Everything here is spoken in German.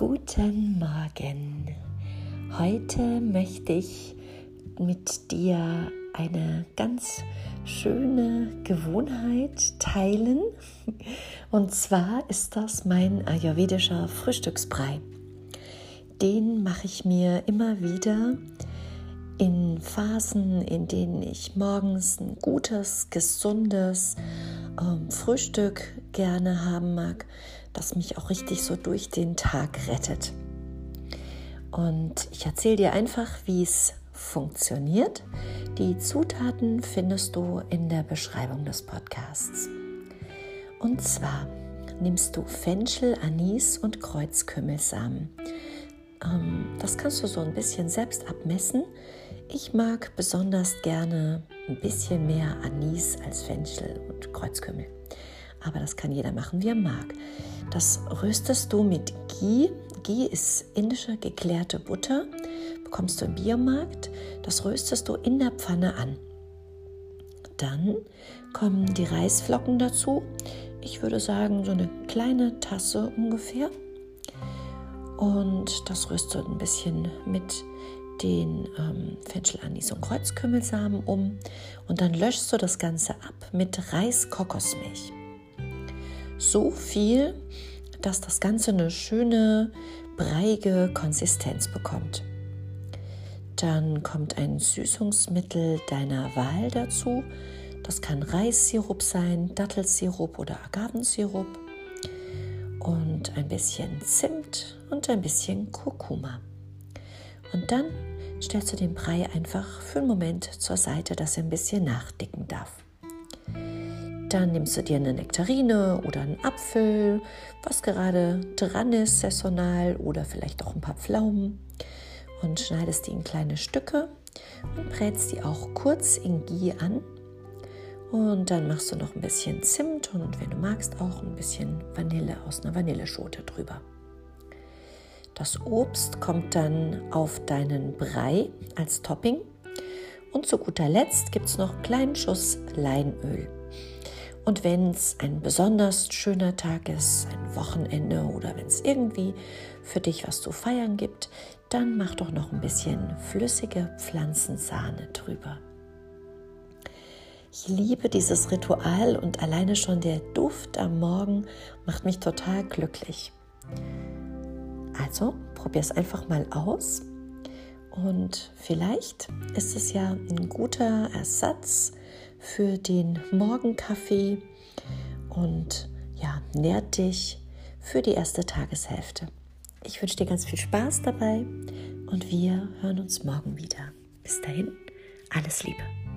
Guten Morgen. Heute möchte ich mit dir eine ganz schöne Gewohnheit teilen. Und zwar ist das mein ayurvedischer Frühstücksbrei. Den mache ich mir immer wieder in Phasen, in denen ich morgens ein gutes, gesundes ähm, Frühstück gerne haben mag, das mich auch richtig so durch den Tag rettet. Und ich erzähle dir einfach, wie es funktioniert. Die Zutaten findest du in der Beschreibung des Podcasts. Und zwar nimmst du Fenchel, Anis und Kreuzkümmelsamen. Ähm, das kannst du so ein bisschen selbst abmessen. Ich mag besonders gerne ein bisschen mehr Anis als Fenchel und Kreuzkümmel. Aber das kann jeder machen, wie er mag. Das röstest du mit Ghee. Ghee ist indische geklärte Butter. Bekommst du im Biomarkt. Das röstest du in der Pfanne an. Dann kommen die Reisflocken dazu. Ich würde sagen, so eine kleine Tasse ungefähr. Und das du ein bisschen mit den ähm, Fenchel, und Kreuzkümmelsamen um. Und dann löschst du das Ganze ab mit Reiskokosmilch. So viel, dass das Ganze eine schöne, breiige Konsistenz bekommt. Dann kommt ein Süßungsmittel deiner Wahl dazu. Das kann Reissirup sein, Dattelsirup oder Agavensirup und ein bisschen Zimt und ein bisschen Kurkuma. Und dann stellst du den Brei einfach für einen Moment zur Seite, dass er ein bisschen nachdicken darf. Dann nimmst du dir eine Nektarine oder einen Apfel, was gerade dran ist, saisonal oder vielleicht auch ein paar Pflaumen und schneidest die in kleine Stücke und brätst die auch kurz in Ghee an und dann machst du noch ein bisschen Zimt und wenn du magst auch ein bisschen Vanille aus einer Vanilleschote drüber. Das Obst kommt dann auf deinen Brei als Topping. Und zu guter Letzt gibt es noch einen kleinen Schuss Leinöl. Und wenn es ein besonders schöner Tag ist, ein Wochenende oder wenn es irgendwie für dich was zu feiern gibt, dann mach doch noch ein bisschen flüssige Pflanzensahne drüber. Ich liebe dieses Ritual und alleine schon der Duft am Morgen macht mich total glücklich. Also probier es einfach mal aus und vielleicht ist es ja ein guter Ersatz für den Morgenkaffee und ja, nährt dich für die erste Tageshälfte. Ich wünsche dir ganz viel Spaß dabei und wir hören uns morgen wieder. Bis dahin, alles Liebe.